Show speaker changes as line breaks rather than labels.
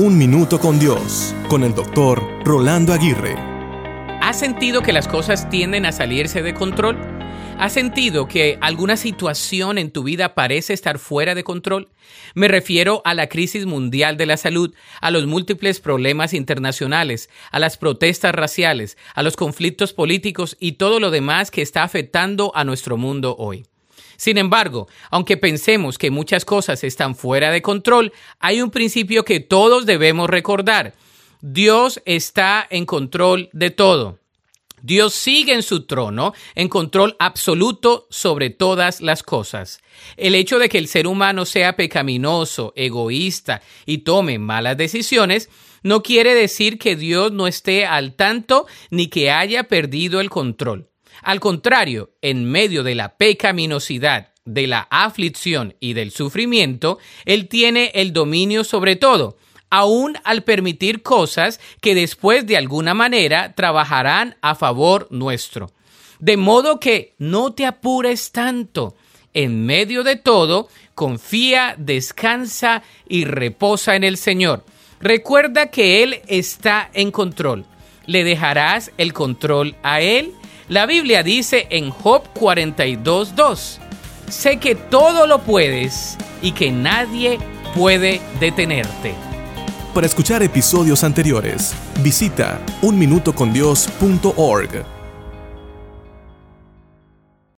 Un Minuto con Dios, con el doctor Rolando Aguirre.
¿Has sentido que las cosas tienden a salirse de control? ¿Has sentido que alguna situación en tu vida parece estar fuera de control? Me refiero a la crisis mundial de la salud, a los múltiples problemas internacionales, a las protestas raciales, a los conflictos políticos y todo lo demás que está afectando a nuestro mundo hoy. Sin embargo, aunque pensemos que muchas cosas están fuera de control, hay un principio que todos debemos recordar. Dios está en control de todo. Dios sigue en su trono, en control absoluto sobre todas las cosas. El hecho de que el ser humano sea pecaminoso, egoísta y tome malas decisiones, no quiere decir que Dios no esté al tanto ni que haya perdido el control. Al contrario, en medio de la pecaminosidad, de la aflicción y del sufrimiento, Él tiene el dominio sobre todo, aun al permitir cosas que después de alguna manera trabajarán a favor nuestro. De modo que no te apures tanto. En medio de todo, confía, descansa y reposa en el Señor. Recuerda que Él está en control. ¿Le dejarás el control a Él? La Biblia dice en Job 42.2, sé que todo lo puedes y que nadie puede detenerte.
Para escuchar episodios anteriores, visita unminutocondios.org.